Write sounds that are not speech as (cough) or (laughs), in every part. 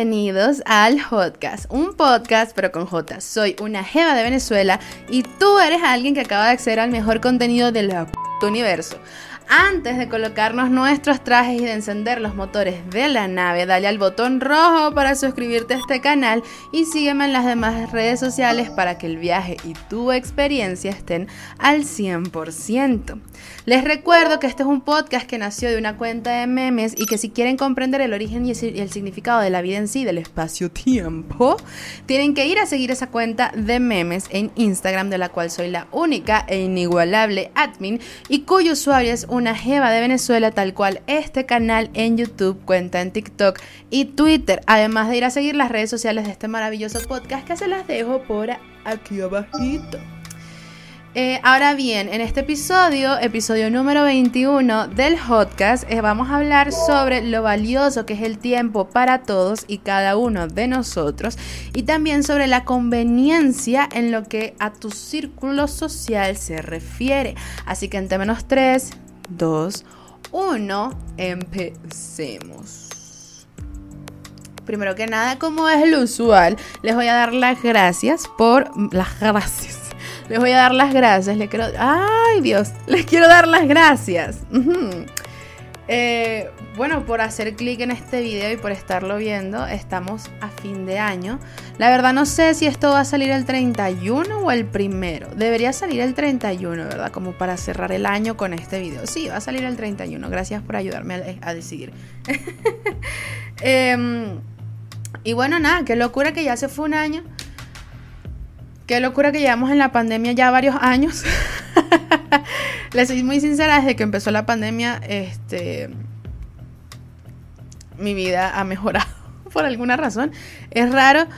Bienvenidos al podcast, un podcast pero con J. Soy una jeva de Venezuela y tú eres alguien que acaba de acceder al mejor contenido del universo. Antes de colocarnos nuestros trajes y de encender los motores de la nave, dale al botón rojo para suscribirte a este canal y sígueme en las demás redes sociales para que el viaje y tu experiencia estén al 100%. Les recuerdo que este es un podcast que nació de una cuenta de memes y que si quieren comprender el origen y el significado de la vida en sí, del espacio-tiempo, tienen que ir a seguir esa cuenta de memes en Instagram, de la cual soy la única e inigualable admin y cuyo usuario es un una jeva de Venezuela, tal cual este canal en YouTube, cuenta en TikTok y Twitter, además de ir a seguir las redes sociales de este maravilloso podcast que se las dejo por aquí abajito. Eh, ahora bien, en este episodio, episodio número 21 del podcast, eh, vamos a hablar sobre lo valioso que es el tiempo para todos y cada uno de nosotros y también sobre la conveniencia en lo que a tu círculo social se refiere. Así que en menos 3, 2, 1, empecemos. Primero que nada, como es lo usual, les voy a dar las gracias por las gracias. Les voy a dar las gracias. Les quiero. ¡Ay, Dios! (laughs) Les quiero dar las gracias. Eh, bueno, por hacer clic en este video y por estarlo viendo, estamos a fin de año. La verdad no sé si esto va a salir el 31 o el primero. Debería salir el 31, ¿verdad? Como para cerrar el año con este video. Sí, va a salir el 31. Gracias por ayudarme a, decidir. (laughs) Em, y bueno, nada, qué locura que ya se fue un año. Qué locura que llevamos en la pandemia ya varios años. (laughs) Les soy muy sincera, desde que empezó la pandemia, este, mi vida ha mejorado (laughs) por alguna razón. Es raro.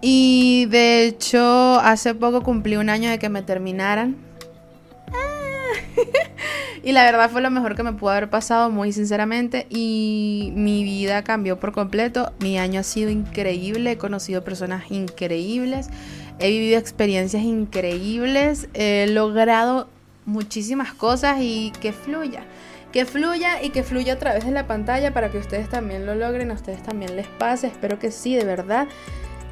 Y de hecho, hace poco cumplí un año de que me terminaran. (laughs) Y la verdad fue lo mejor que me pudo haber pasado, muy sinceramente. Y mi vida cambió por completo. Mi año ha sido increíble. He conocido personas increíbles. He vivido experiencias increíbles. He logrado muchísimas cosas y que fluya. Que fluya y que fluya a través de la pantalla para que ustedes también lo logren, a ustedes también les pase. Espero que sí, de verdad.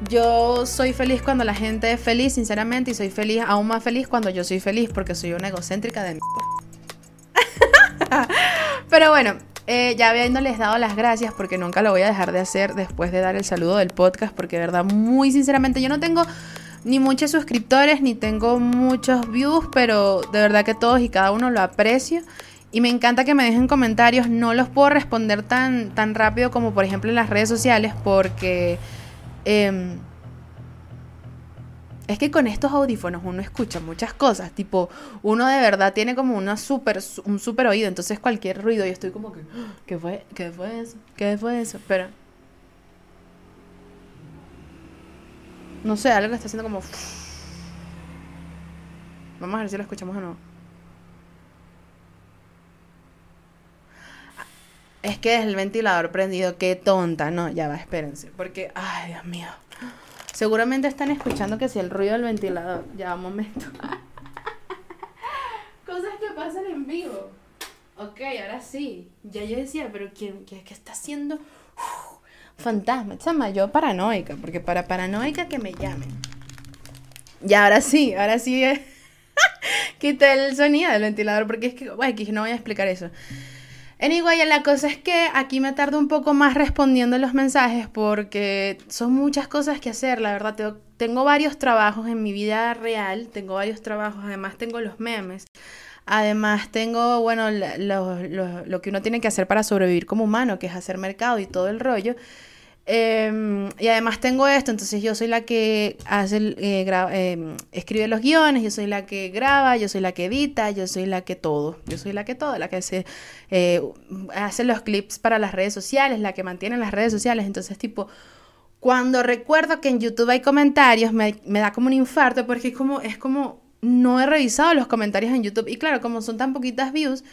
Yo soy feliz cuando la gente es feliz, sinceramente, y soy feliz, aún más feliz cuando yo soy feliz, porque soy una egocéntrica de (laughs) Pero bueno, eh, ya habiéndoles dado las gracias, porque nunca lo voy a dejar de hacer después de dar el saludo del podcast, porque de verdad, muy sinceramente, yo no tengo ni muchos suscriptores, ni tengo muchos views, pero de verdad que todos y cada uno lo aprecio. Y me encanta que me dejen comentarios. No los puedo responder tan, tan rápido como por ejemplo en las redes sociales porque... Em, es que con estos audífonos uno escucha muchas cosas, tipo, uno de verdad tiene como una super, un super oído, entonces cualquier ruido yo estoy como que, ah, ¿qué fue? ¿Qué fue eso? ¿Qué fue eso? Pero No sé, algo está haciendo como. Vamos a ver si lo escuchamos o no. Es que es el ventilador prendido, qué tonta. No, ya va, espérense. Porque, ay, Dios mío. Seguramente están escuchando que si el ruido del ventilador. Ya, un momento. (laughs) Cosas que pasan en vivo. Ok, ahora sí. Ya yo decía, pero ¿quién, qué está haciendo? Fantasma. Chama, yo paranoica, porque para paranoica que me llamen. Y ahora sí, ahora sí (laughs) quité el sonido del ventilador, porque es que, bueno, no voy a explicar eso. Anyway, la cosa es que aquí me tardo un poco más respondiendo los mensajes porque son muchas cosas que hacer, la verdad. Tengo, tengo varios trabajos en mi vida real, tengo varios trabajos, además tengo los memes. Además tengo, bueno, lo, que uno tiene que hacer para sobrevivir como humano, que es hacer mercado y todo el rollo. Em, y además tengo esto, entonces yo soy la que hace, eh, em, escribe los guiones, yo soy la que graba, yo soy la que edita, yo soy la que todo, yo soy la que todo, la que hace, eh, hace los clips para las redes sociales, la que mantiene las redes sociales, entonces tipo, cuando recuerdo que en YouTube hay comentarios, me, me da como un infarto porque es como, es como no he revisado los comentarios en YouTube. Y claro, como son tan poquitas views,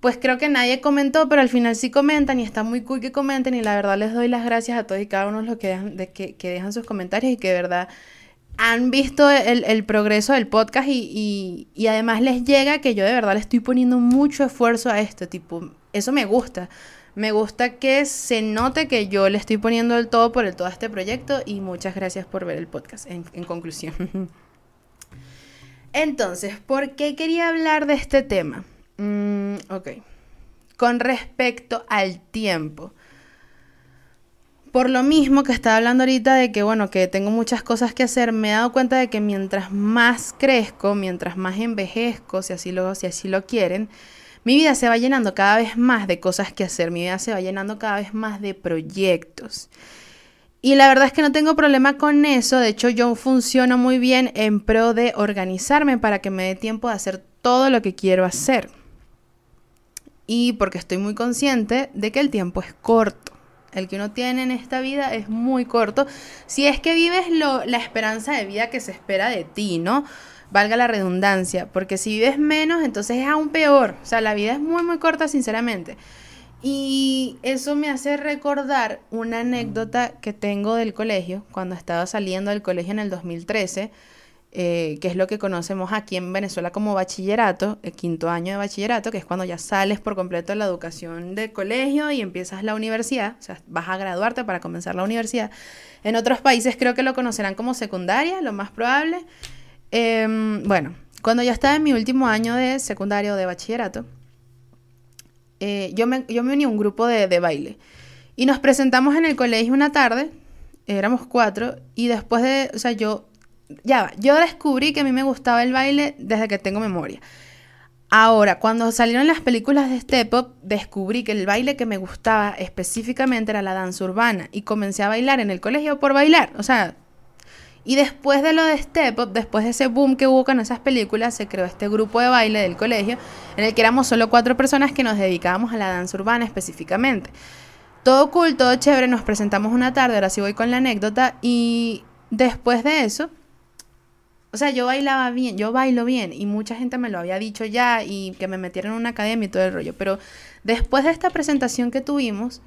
pues creo que nadie comentó, pero al final sí comentan y está muy cool que comenten. Y la verdad les doy las gracias a todos y cada uno de los que dejan, de que, dejan sus comentarios y que de verdad han visto el, progreso del podcast y, y, además les llega que yo de verdad le estoy poniendo mucho esfuerzo a esto, tipo, eso me gusta. Me gusta que se note que yo le estoy poniendo el todo por el todo a este proyecto y muchas gracias por ver el podcast en, en conclusión. (laughs) Entonces, ¿por qué quería hablar de este tema? Mm, ok. Con respecto al tiempo. Por lo mismo que estaba hablando ahorita de que, bueno, que tengo muchas cosas que hacer, me he dado cuenta de que mientras más crezco, mientras más envejezco, si así lo, si así lo quieren, mi vida se va llenando cada vez más de cosas que hacer, mi vida se va llenando cada vez más de proyectos. Y la verdad es que no tengo problema con eso, de hecho yo funciono muy bien en pro de organizarme para que me dé tiempo de hacer todo lo que quiero hacer. Y porque estoy muy consciente de que el tiempo es corto. El que uno tiene en esta vida es muy corto. Si es que vives la esperanza de vida que se espera de ti, ¿no? Valga la redundancia. Porque si vives menos, entonces es aún peor. O sea, la vida es muy, muy corta, sinceramente. Y eso me hace recordar una anécdota que tengo del colegio, cuando estaba saliendo del colegio en el 2013, eh, que es lo que conocemos aquí en Venezuela como bachillerato, el quinto año de bachillerato, que es cuando ya sales por completo de la educación del colegio y empiezas la universidad, o sea, vas a graduarte para comenzar la universidad. En otros países creo que lo conocerán como secundaria, lo más probable. Em, bueno, cuando ya estaba en mi último año de secundario de bachillerato, eh, yo, me, yo me uní a un grupo de, de baile. Y nos presentamos en el colegio una tarde, éramos cuatro, y después de, o sea, yo, ya yo descubrí que a mí me gustaba el baile desde que tengo memoria. Ahora, cuando salieron las películas de Step Up, descubrí que el baile que me gustaba específicamente era la danza urbana y comencé a bailar en el colegio por bailar. O sea, y después de lo de Step Up, después de ese boom que hubo con esas películas, se creó este grupo de baile del colegio, en el que éramos solo cuatro personas que nos dedicábamos a la danza urbana específicamente. Todo cool, todo chévere, nos presentamos una tarde, ahora sí voy con la anécdota, y después de eso, o sea, yo bailaba bien, yo bailo bien, y mucha gente me lo había dicho ya, y que me metieran en una academia y todo el rollo, pero después de esta presentación que tuvimos,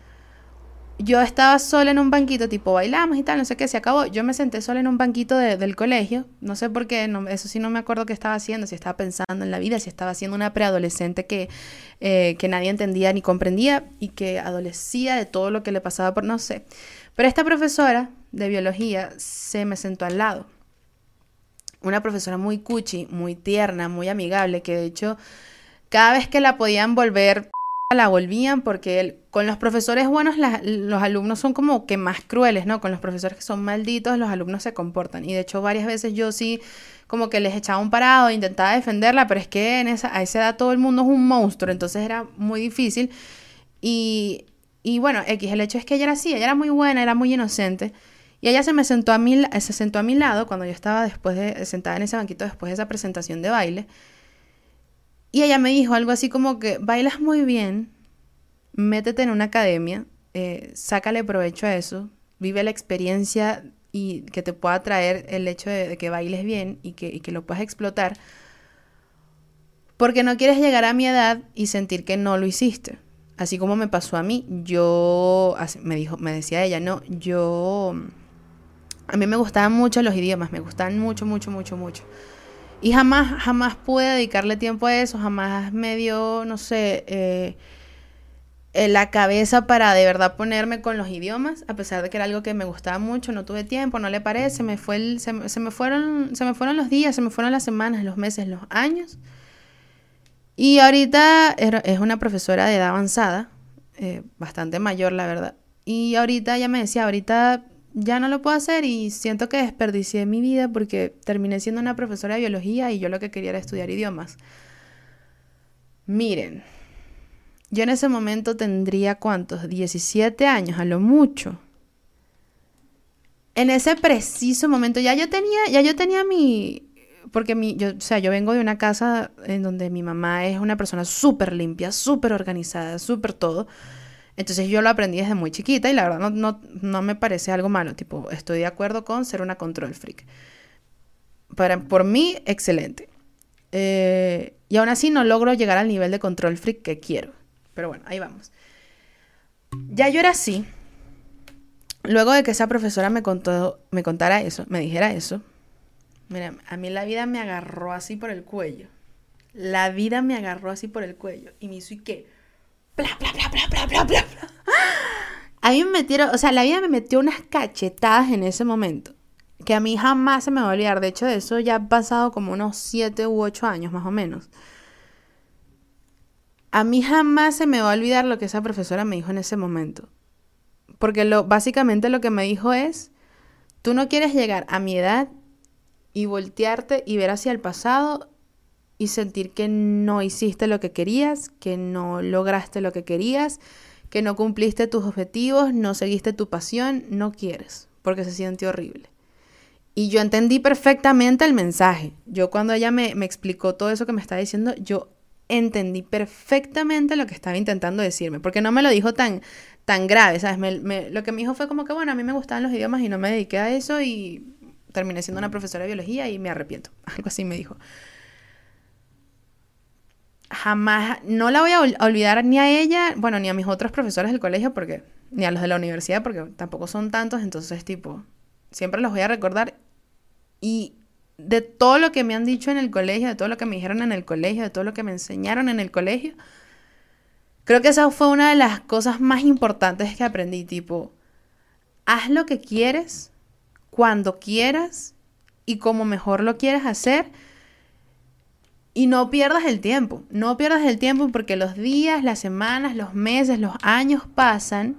yo estaba sola en un banquito, tipo bailamos y tal, no sé qué, se acabó. Yo me senté sola en un banquito del colegio, no sé por qué, no, eso sí no me acuerdo qué estaba haciendo, si estaba pensando en la vida, si estaba siendo una preadolescente que, eh, que nadie entendía ni comprendía y que adolecía de todo lo que le pasaba por, no sé. Pero esta profesora de biología se me sentó al lado. Una profesora muy cuchi, muy tierna, muy amigable, que de hecho cada vez que la podían volver la volvían porque con los profesores buenos los alumnos son como que más crueles, ¿no? Con los profesores que son malditos los alumnos se comportan. Y de hecho varias veces yo sí como que les echaba un parado, intentaba defenderla, pero es que en esa, a esa edad todo el mundo es un monstruo, entonces era muy difícil. Y, y bueno, X, el hecho es que ella era así, ella era muy buena, era muy inocente. Y ella se me sentó a mi, se sentó a mi lado cuando yo estaba después de, sentada en ese banquito después de esa presentación de baile. Y ella me dijo algo así como que bailas muy bien, métete en una academia, eh, sácale provecho a eso, vive la experiencia y que te pueda traer el hecho de, que bailes bien y que, lo puedas explotar, porque no quieres llegar a mi edad y sentir que no lo hiciste. Así como me pasó a mí, yo, me dijo, me decía ella, no, yo, a mí me gustaban mucho los idiomas, me gustaban mucho, mucho, mucho, mucho. Y jamás, jamás pude dedicarle tiempo a eso, jamás me dio, no sé, eh, eh, la cabeza para de verdad ponerme con los idiomas, a pesar de que era algo que me gustaba mucho, no tuve tiempo, no le parece, me fue el, se, me fueron, se me fueron los días, se me fueron las semanas, los meses, los años. Y ahorita es una profesora de edad avanzada, eh, bastante mayor, la verdad. Y ahorita ya me decía, ahorita ya no lo puedo hacer y siento que desperdicié mi vida porque terminé siendo una profesora de biología y yo lo que quería era estudiar idiomas. Miren, yo en ese momento tendría cuántos, 17 años a lo mucho. En ese preciso momento ya yo tenía, ya yo tenía mi, porque mi, yo, o sea, yo vengo de una casa en donde mi mamá es una persona súper limpia, súper organizada, súper todo. Entonces yo lo aprendí desde muy chiquita y la verdad no, no, me parece algo malo. Tipo, estoy de acuerdo con ser una control freak. Para, por mí, excelente. Eh, y aún así no logro llegar al nivel de control freak que quiero. Pero bueno, ahí vamos. Ya yo era así. Luego de que esa profesora me, contó, me contara eso, me dijera eso, mira, a mí la vida me agarró así por el cuello. La vida me agarró así por el cuello y me hizo y qué bla, bla, bla, bla, bla, bla, bla. A mí me metieron, o sea, la vida me metió unas cachetadas en ese momento que a mí jamás se me va a olvidar. De hecho, de eso ya ha pasado como unos 7 u 8 años más o menos. A mí jamás se me va a olvidar lo que esa profesora me dijo en ese momento. Porque lo, básicamente lo que me dijo es, tú no quieres llegar a mi edad y voltearte y ver hacia el pasado y sentir que no hiciste lo que querías, que no lograste lo que querías, que no cumpliste tus objetivos, no seguiste tu pasión, no quieres, porque se siente horrible. Y yo entendí perfectamente el mensaje. Yo cuando ella me, explicó todo eso que me estaba diciendo, yo entendí perfectamente lo que estaba intentando decirme, porque no me lo dijo tan, tan grave, ¿sabes? lo que me dijo fue como que, bueno, a mí me gustaban los idiomas y no me dediqué a eso y terminé siendo una profesora de biología y me arrepiento. (laughs) Algo así me dijo. Jamás, no la voy a olvidar ni a ella, bueno, ni a mis otros profesores del colegio, porque, ni a los de la universidad, porque tampoco son tantos, entonces, tipo, siempre los voy a recordar y de todo lo que me han dicho en el colegio, de todo lo que me dijeron en el colegio, de todo lo que me enseñaron en el colegio, creo que esa fue una de las cosas más importantes que aprendí, tipo, haz lo que quieres, cuando quieras y como mejor lo quieras hacer. Y no pierdas el tiempo, no pierdas el tiempo porque los días, las semanas, los meses, los años pasan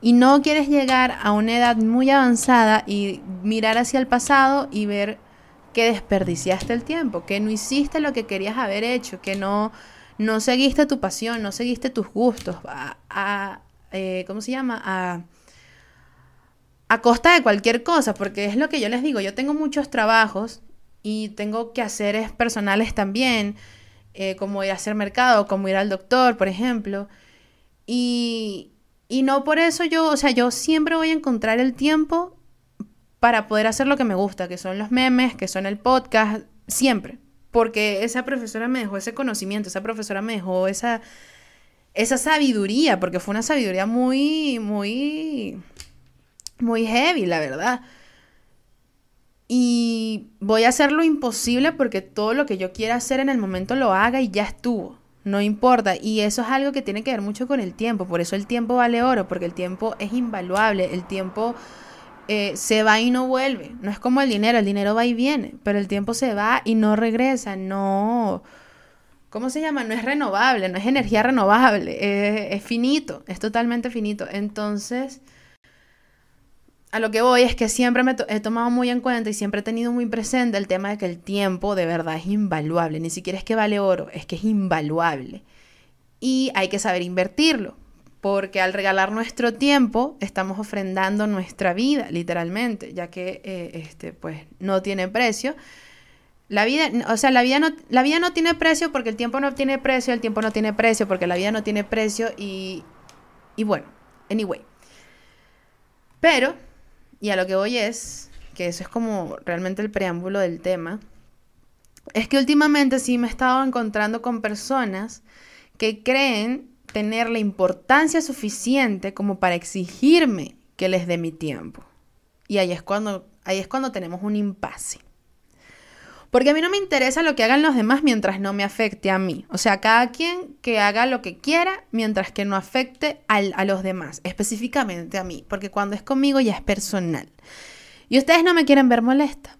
y no quieres llegar a una edad muy avanzada y mirar hacia el pasado y ver que desperdiciaste el tiempo, que no hiciste lo que querías haber hecho, que no, no seguiste tu pasión, no seguiste tus gustos, a, eh, ¿cómo se llama? A, a costa de cualquier cosa, porque es lo que yo les digo, yo tengo muchos trabajos y tengo que hacer personales también, eh, como ir a hacer mercado, como ir al doctor, por ejemplo, y, y no por eso yo, o sea, yo siempre voy a encontrar el tiempo para poder hacer lo que me gusta, que son los memes, que son el podcast, siempre. Porque esa profesora me dejó ese conocimiento, esa profesora me dejó esa, esa sabiduría, porque fue una sabiduría muy, muy, muy heavy, la verdad. Y voy a hacer lo imposible porque todo lo que yo quiera hacer en el momento lo haga y ya estuvo no importa. Y eso es algo que tiene que ver mucho con el tiempo. Por eso el tiempo vale oro, porque el tiempo es invaluable. El tiempo eh, se va y no vuelve. No es como el dinero, el dinero va y viene, pero el tiempo se va y no regresa. No. ¿Cómo se llama? No es renovable, no es energía renovable, es finito, es totalmente finito. Entonces a lo que voy es que siempre me he tomado muy en cuenta y siempre he tenido muy presente el tema de que el tiempo de verdad es invaluable. Ni siquiera es que vale oro, es que es invaluable. Y hay que saber invertirlo, porque al regalar nuestro tiempo estamos ofrendando nuestra vida, literalmente, ya que eh, este, pues, no tiene precio. La vida, o sea, la vida, no, la vida no tiene precio porque el tiempo no tiene precio, el tiempo no tiene precio porque la vida no tiene precio y, y bueno, anyway. Pero y a lo que voy es, que eso es como realmente el preámbulo del tema, es que últimamente sí me he estado encontrando con personas que creen tener la importancia suficiente como para exigirme que les dé mi tiempo. Y ahí es cuando, ahí es cuando tenemos un impasse. Porque a mí no me interesa lo que hagan los demás mientras no me afecte a mí. O sea, cada quien que haga lo que quiera mientras que no afecte a los demás, específicamente a mí. Porque cuando es conmigo ya es personal. Y ustedes no me quieren ver molesta.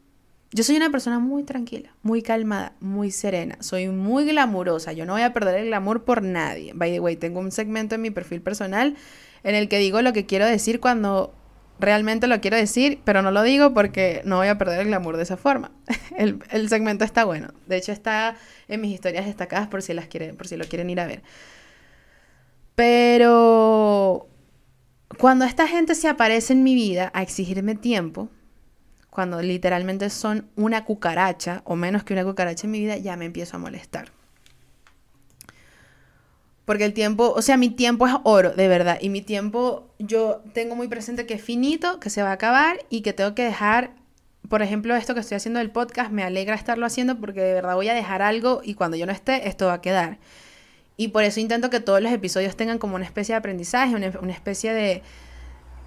Yo soy una persona muy tranquila, muy calmada, muy serena. Soy muy glamurosa. Yo no voy a perder el glamour por nadie. By the way, tengo un segmento en mi perfil personal en el que digo lo que quiero decir cuando realmente lo quiero decir, pero no lo digo porque no voy a perder el glamour de esa forma. (laughs) El, segmento está bueno. De hecho, está en mis historias destacadas por si las quieren, por si lo quieren ir a ver. Pero cuando esta gente se aparece en mi vida a exigirme tiempo, cuando literalmente son una cucaracha o menos que una cucaracha en mi vida, ya me empiezo a molestar. Porque el tiempo, o sea, mi tiempo es oro, de verdad. Y mi tiempo, yo tengo muy presente que es finito, que se va a acabar y que tengo que dejar, por ejemplo, esto que estoy haciendo del podcast, me alegra estarlo haciendo porque de verdad voy a dejar algo y cuando yo no esté, esto va a quedar. Y por eso intento que todos los episodios tengan como una especie de aprendizaje, una, especie de,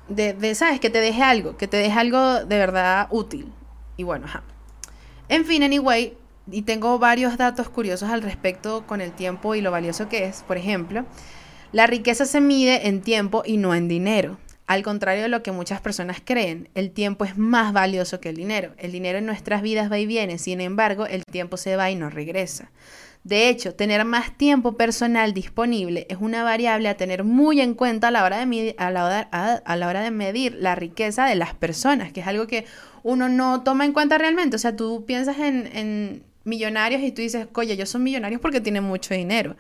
de, de, ¿sabes? Que te deje algo, que te deje algo de verdad útil. Y bueno, ajá. En fin, anyway, y tengo varios datos curiosos al respecto con el tiempo y lo valioso que es. Por ejemplo, La riqueza se mide en tiempo y no en dinero. Al contrario de lo que muchas personas creen, el tiempo es más valioso que el dinero. El dinero en nuestras vidas va y viene, sin embargo, el tiempo se va y no regresa. De hecho, tener más tiempo personal disponible es una variable a tener muy en cuenta a la hora de medir, a la hora, a, la hora de medir la riqueza de las personas, que es algo que uno no toma en cuenta realmente. O sea, tú piensas en, en millonarios y tú dices, oye, ellos son millonarios porque tienen mucho dinero.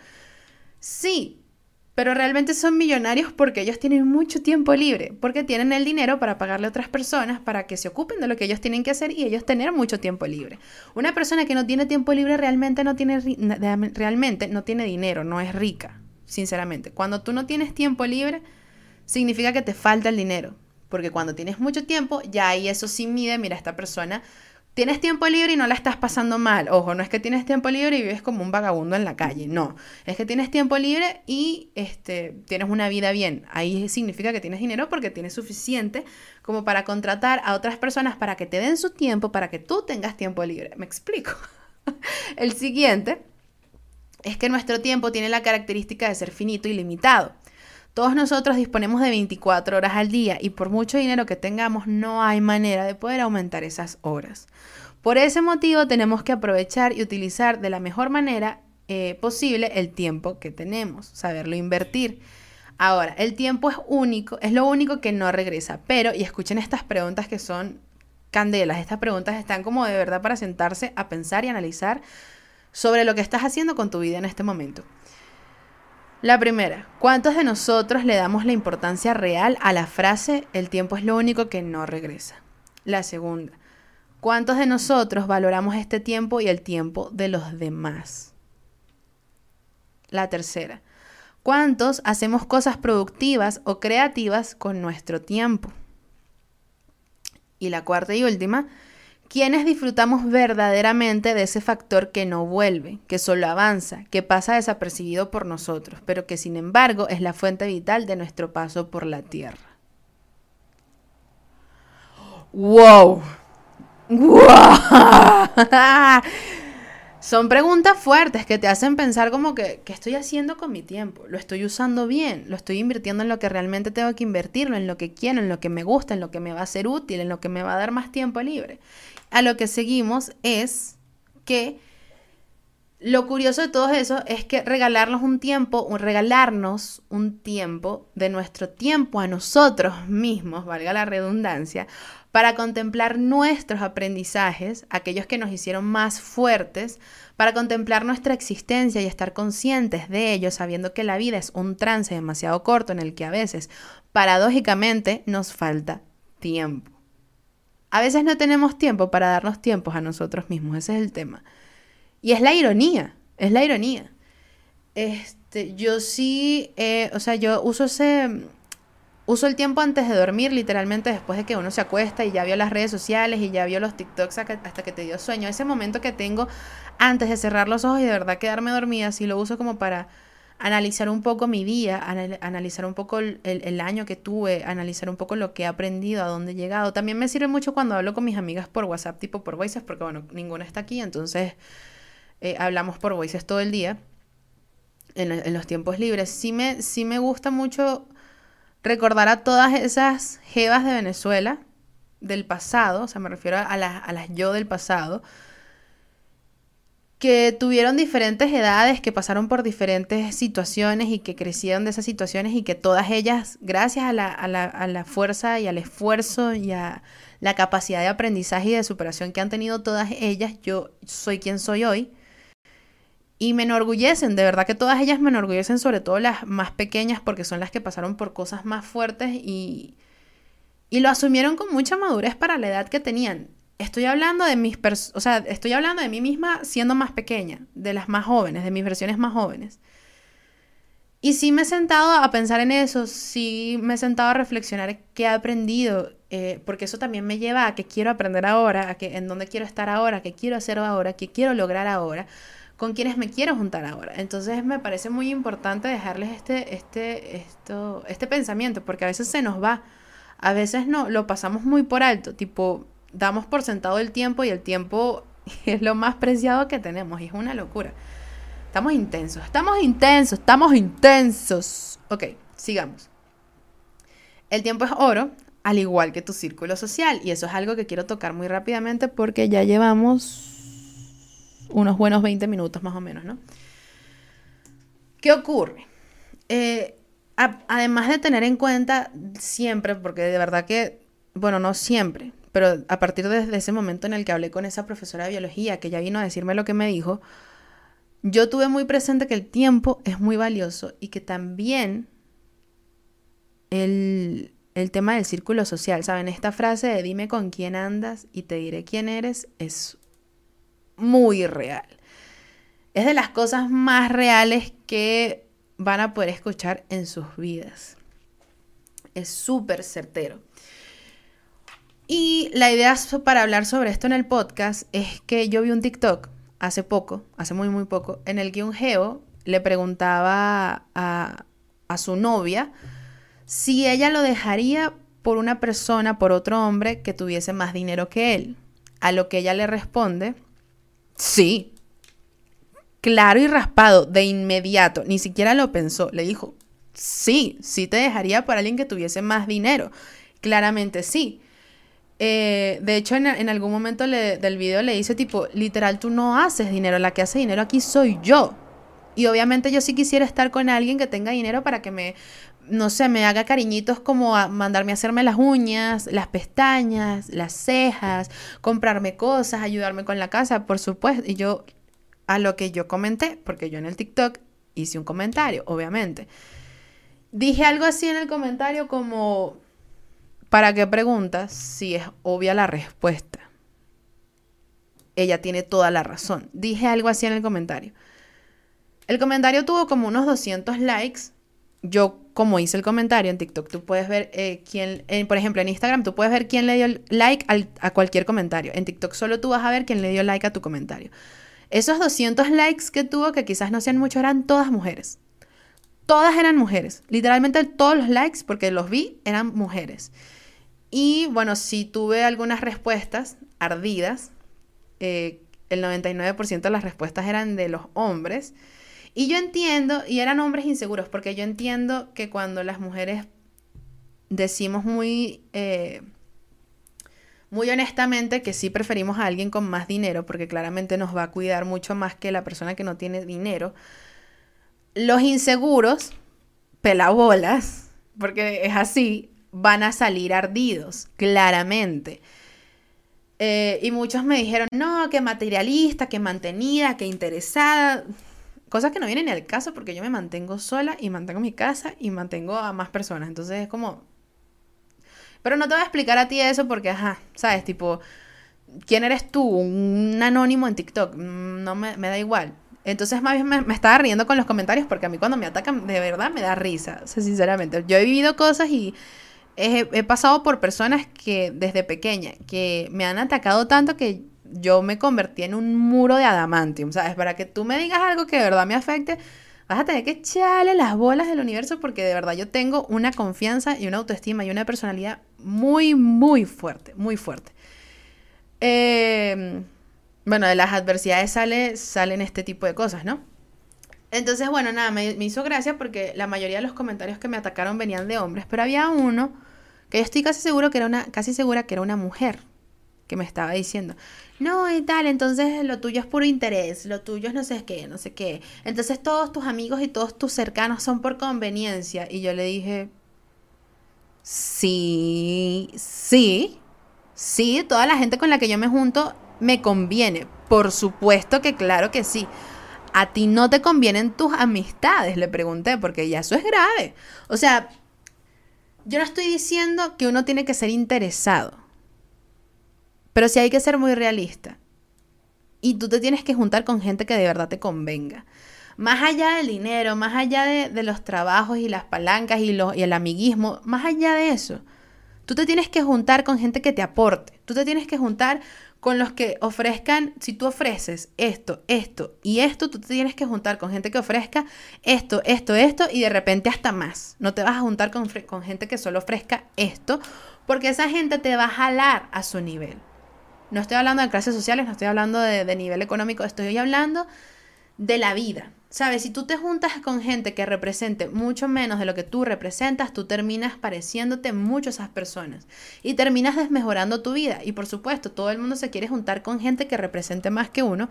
Sí, pero realmente son millonarios porque ellos tienen mucho tiempo libre, porque tienen el dinero para pagarle a otras personas para que se ocupen de lo que ellos tienen que hacer y ellos tener mucho tiempo libre. Una persona que no tiene tiempo libre realmente no tiene, realmente no tiene dinero, no es rica, sinceramente. Cuando tú no tienes tiempo libre, significa que te falta el dinero, porque cuando tienes mucho tiempo, ya ahí eso sí mide, mira, esta persona tienes tiempo libre y no la estás pasando mal. Ojo, no es que tienes tiempo libre y vives como un vagabundo en la calle, no. Es que tienes tiempo libre y este, tienes una vida bien. Ahí significa que tienes dinero porque tienes suficiente como para contratar a otras personas para que te den su tiempo, para que tú tengas tiempo libre. ¿Me explico? (laughs) El siguiente es que nuestro tiempo tiene la característica de ser finito y limitado. Todos nosotros disponemos de 24 horas al día y por mucho dinero que tengamos no hay manera de poder aumentar esas horas. Por ese motivo tenemos que aprovechar y utilizar de la mejor manera eh, posible el tiempo que tenemos, saberlo invertir. Ahora, el tiempo es único, es lo único que no regresa, pero, y escuchen estas preguntas que son candelas, estas preguntas están como de verdad para sentarse a pensar y analizar sobre lo que estás haciendo con tu vida en este momento. La primera, ¿cuántos de nosotros le damos la importancia real a la frase el tiempo es lo único que no regresa? La segunda, ¿cuántos de nosotros valoramos este tiempo y el tiempo de los demás? La tercera, ¿cuántos hacemos cosas productivas o creativas con nuestro tiempo? Y la cuarta y última, quienes disfrutamos verdaderamente de ese factor que no vuelve, que solo avanza, que pasa desapercibido por nosotros, pero que sin embargo es la fuente vital de nuestro paso por la Tierra. ¡Wow! ¡Wow! Son preguntas fuertes que te hacen pensar como que, ¿qué estoy haciendo con mi tiempo? ¿Lo estoy usando bien? ¿Lo estoy invirtiendo en lo que realmente tengo que invertirlo? ¿En lo que quiero? ¿En lo que me gusta? ¿En lo que me va a ser útil? ¿En lo que me va a dar más tiempo libre? A lo que seguimos es que lo curioso de todo eso es que regalarnos un tiempo, regalarnos un tiempo de nuestro tiempo a nosotros mismos, valga la redundancia, para contemplar nuestros aprendizajes, aquellos que nos hicieron más fuertes, para contemplar nuestra existencia y estar conscientes de ello, sabiendo que la vida es un trance demasiado corto en el que a veces, paradójicamente, nos falta tiempo. A veces no tenemos tiempo para darnos tiempos a nosotros mismos, ese es el tema. Y es la ironía, es la ironía. Este, yo sí, eh, o sea, yo uso ese, uso el tiempo antes de dormir, literalmente después de que uno se acuesta y ya vio las redes sociales y ya vio los TikToks hasta que te dio sueño. Ese momento que tengo antes de cerrar los ojos y de verdad quedarme dormida, sí lo uso como para analizar un poco mi día, analizar un poco el, año que tuve, analizar un poco lo que he aprendido, a dónde he llegado. También me sirve mucho cuando hablo con mis amigas por WhatsApp, tipo por Voices, porque bueno, ninguna está aquí, entonces eh, hablamos por Voices todo el día, en, los tiempos libres. Sí me, sí me gusta mucho recordar a todas esas jevas de Venezuela del pasado, o sea, me refiero a las, a las yo del pasado, que tuvieron diferentes edades, que pasaron por diferentes situaciones y que crecieron de esas situaciones y que todas ellas, gracias a la, a la, a la fuerza y al esfuerzo y a la capacidad de aprendizaje y de superación que han tenido todas ellas, yo soy quien soy hoy y me enorgullecen, de verdad que todas ellas me enorgullecen, sobre todo las más pequeñas, porque son las que pasaron por cosas más fuertes y, y lo asumieron con mucha madurez para la edad que tenían. Estoy hablando de mis, o sea, estoy hablando de mí misma siendo más pequeña, de las más jóvenes, de mis versiones más jóvenes. Y sí me he sentado a pensar en eso, sí me he sentado a reflexionar qué he aprendido, eh, porque eso también me lleva a qué quiero aprender ahora, a que, en dónde quiero estar ahora, qué quiero hacer ahora, qué quiero lograr ahora con quienes me quiero juntar ahora. Entonces me parece muy importante dejarles este, este, esto, este pensamiento, porque a veces se nos va, a veces no, lo pasamos muy por alto, tipo, damos por sentado el tiempo y el tiempo (laughs) es lo más preciado que tenemos y es una locura. Estamos intensos, estamos intensos, estamos intensos. Ok, sigamos. El tiempo es oro, al igual que tu círculo social. Y eso es algo que quiero tocar muy rápidamente porque ya llevamos unos buenos 20 minutos más o menos, ¿no? ¿Qué ocurre? Eh, además de tener en cuenta siempre, porque de verdad que, bueno, no siempre, pero a partir de ese momento en el que hablé con esa profesora de biología, que ya vino a decirme lo que me dijo, yo tuve muy presente que el tiempo es muy valioso y que también el, el tema del círculo social, ¿saben? Esta frase de dime con quién andas y te diré quién eres es muy real. Es de las cosas más reales que van a poder escuchar en sus vidas. Es súper certero. Y la idea para hablar sobre esto en el podcast es que yo vi un TikTok hace poco, hace muy, muy poco, en el que un geo le preguntaba a, a su novia si ella lo dejaría por una persona, por otro hombre que tuviese más dinero que él. A lo que ella le responde, sí. Claro y raspado, de inmediato, ni siquiera lo pensó, le dijo, sí, sí te dejaría por alguien que tuviese más dinero. Claramente sí. Eh, de hecho, en, algún momento del video le dice tipo, literal, tú no haces dinero, la que hace dinero aquí soy yo. Y obviamente yo sí quisiera estar con alguien que tenga dinero para que me, no sé, me haga cariñitos como a mandarme a hacerme las uñas, las pestañas, las cejas, comprarme cosas, ayudarme con la casa, por supuesto. Y yo, a lo que yo comenté, porque yo en el TikTok hice un comentario, obviamente. Dije algo así en el comentario como, ¿para qué preguntas si es obvia la respuesta? Ella tiene toda la razón. Dije algo así en el comentario. El comentario tuvo como unos 200 likes yo, como hice el comentario en TikTok, tú puedes ver eh, quién, por ejemplo, en Instagram, tú puedes ver quién le dio like a cualquier comentario. En TikTok solo tú vas a ver quién le dio like a tu comentario. Esos 200 likes que tuvo, que quizás no sean muchos, eran todas mujeres. Todas eran mujeres. Literalmente todos los likes, porque los vi, eran mujeres. Y bueno, si tuve algunas respuestas ardidas. Eh, el 99% de las respuestas eran de los hombres. Y yo entiendo, y eran hombres inseguros, porque yo entiendo que cuando las mujeres decimos muy, eh, muy honestamente que sí preferimos a alguien con más dinero, porque claramente nos va a cuidar mucho más que la persona que no tiene dinero, los inseguros, pelabolas, porque es así, van a salir ardidos, claramente. Eh, y muchos me dijeron, no, que materialista, que mantenida, que interesada. Cosas que no vienen al caso porque yo me mantengo sola y mantengo mi casa y mantengo a más personas. Entonces es como... Pero no te voy a explicar a ti eso porque, ajá, ¿sabes? Tipo, ¿quién eres tú? Un anónimo en TikTok. Mm, no me, da igual. Entonces más bien me, estaba riendo con los comentarios porque a mí cuando me atacan de verdad me da risa. O sinceramente. Yo he vivido cosas y he, pasado por personas que desde pequeña que me han atacado tanto que yo me convertí en un muro de adamantium, ¿sabes? Para que tú me digas algo que de verdad me afecte, vas a tener que echarle las bolas del universo porque de verdad yo tengo una confianza y una autoestima y una personalidad muy, muy fuerte, muy fuerte. Em, bueno, de las adversidades sale, salen este tipo de cosas, ¿no? Entonces, bueno, nada, me, hizo gracia porque la mayoría de los comentarios que me atacaron venían de hombres, pero había uno que yo estoy casi seguro que era una, casi segura que era una mujer que me estaba diciendo, no, y tal, entonces lo tuyo es puro interés, lo tuyo es no sé qué, no sé qué. Entonces todos tus amigos y todos tus cercanos son por conveniencia. Y yo le dije, sí, sí, sí, toda la gente con la que yo me junto me conviene. Por supuesto que claro que sí. A ti no te convienen tus amistades, le pregunté, porque ya eso es grave. O sea, yo no estoy diciendo que uno tiene que ser interesado. Pero sí hay que ser muy realista. Y tú te tienes que juntar con gente que de verdad te convenga. Más allá del dinero, más allá de, los trabajos y las palancas y, y el amiguismo, más allá de eso, tú te tienes que juntar con gente que te aporte. Tú te tienes que juntar con los que ofrezcan, si tú ofreces esto, esto y esto, tú te tienes que juntar con gente que ofrezca esto, esto, esto y de repente hasta más. No te vas a juntar con, con gente que solo ofrezca esto, porque esa gente te va a jalar a su nivel. No estoy hablando de clases sociales, no estoy hablando de, nivel económico, estoy hablando de la vida. ¿Sabes? Si tú te juntas con gente que represente mucho menos de lo que tú representas, tú terminas pareciéndote mucho a esas personas y terminas desmejorando tu vida. Y por supuesto, todo el mundo se quiere juntar con gente que represente más que uno,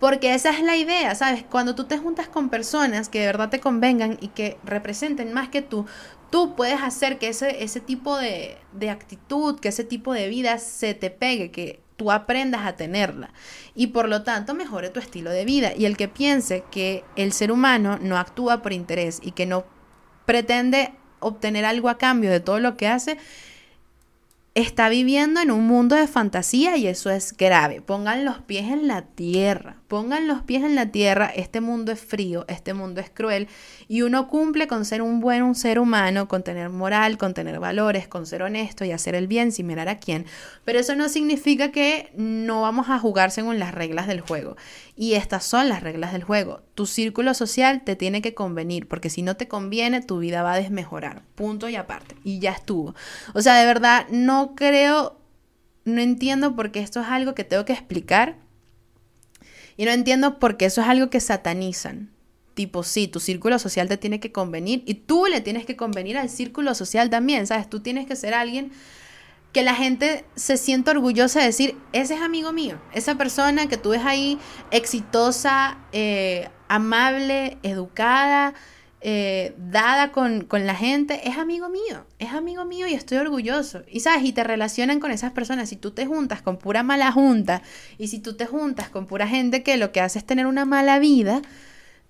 porque esa es la idea, ¿sabes? Cuando tú te juntas con personas que de verdad te convengan y que representen más que tú, tú puedes hacer que ese, ese tipo de, de actitud, que ese tipo de vida se te pegue, que tú aprendas a tenerla y por lo tanto mejore tu estilo de vida. Y el que piense que el ser humano no actúa por interés y que no pretende obtener algo a cambio de todo lo que hace, está viviendo en un mundo de fantasía y eso es grave. Pongan los pies en la tierra, pongan los pies en la tierra. Este mundo es frío, este mundo es cruel y uno cumple con ser un buen un ser humano, con tener moral, con tener valores, con ser honesto y hacer el bien sin mirar a quién. Pero eso no significa que no vamos a jugar según las reglas del juego. Y estas son las reglas del juego. Tu círculo social te tiene que convenir, porque si no te conviene, tu vida va a desmejorar. Punto y aparte. Y ya estuvo. O sea, de verdad, no creo, no entiendo por qué esto es algo que tengo que explicar. Y no entiendo por qué eso es algo que satanizan. Tipo, sí, tu círculo social te tiene que convenir y tú le tienes que convenir al círculo social también, ¿sabes? Tú tienes que ser alguien que la gente se sienta orgullosa de decir, ese es amigo mío, esa persona que tú ves ahí exitosa, eh, amable, educada, eh, dada con, con, la gente, es amigo mío, es amigo mío y estoy orgulloso. Y sabes, y te relacionan con esas personas, si tú te juntas con pura mala junta y si tú te juntas con pura gente que lo que hace es tener una mala vida,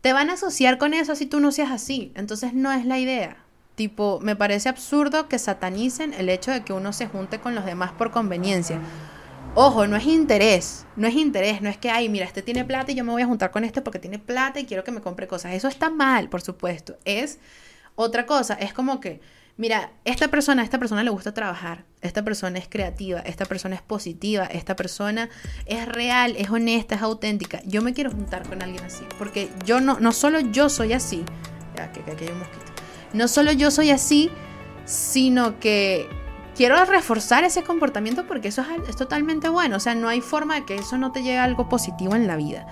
te van a asociar con eso si tú no seas así. Entonces no es la idea. Tipo, me parece absurdo que satanicen el hecho de que uno se junte con los demás por conveniencia. Ojo, no es interés, no es interés, no es que, ay, mira, este tiene plata y yo me voy a juntar con este porque tiene plata y quiero que me compre cosas. Eso está mal, por supuesto. Es otra cosa, es como que, mira, esta persona, a esta persona le gusta trabajar, esta persona es creativa, esta persona es positiva, esta persona es real, es honesta, es auténtica. Yo me quiero juntar con alguien así, porque yo no, no solo yo soy así, ya que, aquí hay un mosquito no solo yo soy así, sino que quiero reforzar ese comportamiento porque eso es, totalmente bueno. O sea, no hay forma de que eso no te llegue a algo positivo en la vida.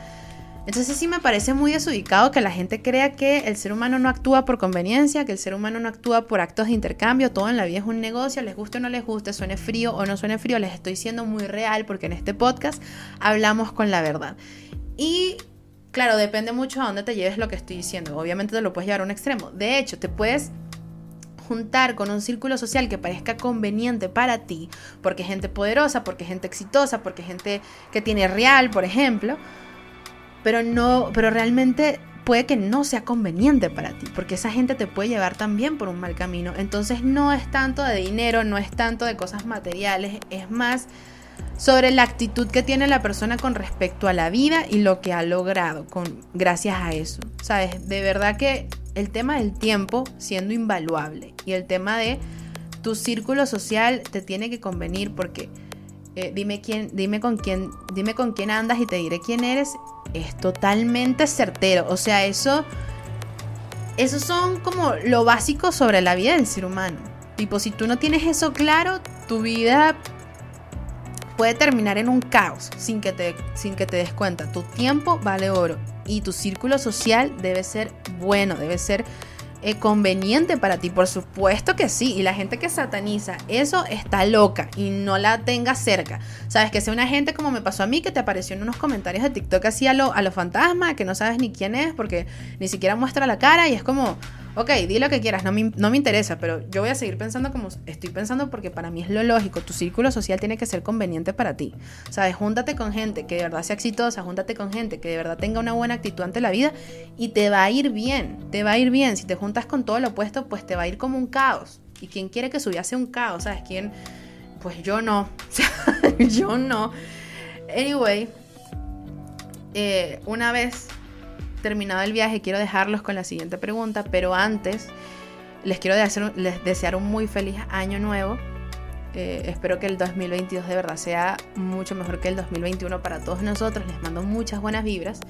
Entonces sí me parece muy desubicado que la gente crea que el ser humano no actúa por conveniencia, que el ser humano no actúa por actos de intercambio, todo en la vida es un negocio, les guste o no les guste, suene frío o no suene frío, les estoy siendo muy real porque en este podcast hablamos con la verdad. Y Claro, depende mucho a dónde te lleves lo que estoy diciendo. Obviamente te lo puedes llevar a un extremo. De hecho, te puedes juntar con un círculo social que parezca conveniente para ti, porque gente poderosa, porque gente exitosa, porque gente que tiene real, por ejemplo, pero no, pero realmente puede que no sea conveniente para ti, porque esa gente te puede llevar también por un mal camino. Entonces no es tanto de dinero, no es tanto de cosas materiales, es más sobre la actitud que tiene la persona con respecto a la vida y lo que ha logrado con, gracias a eso. Sabes, de verdad que el tema del tiempo siendo invaluable y el tema de tu círculo social te tiene que convenir porque eh, dime quién, dime con quién, dime con quién andas y te diré quién eres, es totalmente certero. O sea, eso, eso son como lo básico sobre la vida del ser humano. Tipo, si tú no tienes eso claro, tu vida puede terminar en un caos sin que, te, sin que te des cuenta. Tu tiempo vale oro y tu círculo social debe ser bueno, debe ser eh, conveniente para ti. Por supuesto que sí. Y la gente que sataniza eso está loca y no la tenga cerca. Sabes que sea una gente como me pasó a mí que te apareció en unos comentarios de TikTok así a los a fantasmas que no sabes ni quién es porque ni siquiera muestra la cara y es como ok, di lo que quieras, no me, no me interesa, pero yo voy a seguir pensando como estoy pensando porque para mí es lo lógico, tu círculo social tiene que ser conveniente para ti. ¿Sabes? Júntate con gente que de verdad sea exitosa, júntate con gente que de verdad tenga una buena actitud ante la vida y te va a ir bien, te va a ir bien. Si te juntas con todo lo opuesto, pues te va a ir como un caos. ¿Y quién quiere que su vida sea un caos? ¿Sabes? ¿Quién? Pues yo no. (laughs) yo no. Anyway, eh, una vez terminado el viaje, quiero dejarlos con la siguiente pregunta, pero antes les quiero desear, un muy feliz año nuevo. Eh, espero que el 2022 de verdad sea mucho mejor que el 2021 para todos nosotros. Les mando muchas buenas vibras.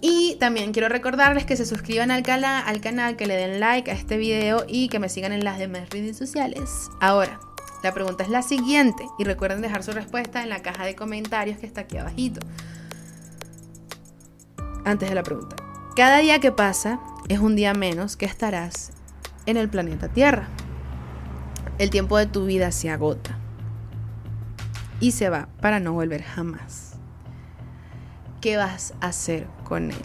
Y también quiero recordarles que se suscriban al, al canal, que le den like a este video y que me sigan en las demás redes sociales. Ahora, la pregunta es la siguiente y recuerden dejar su respuesta en la caja de comentarios que está aquí abajito antes de la pregunta. Cada día que pasa es un día menos que estarás en el planeta Tierra. El tiempo de tu vida se agota y se va para no volver jamás. ¿Qué vas a hacer con él?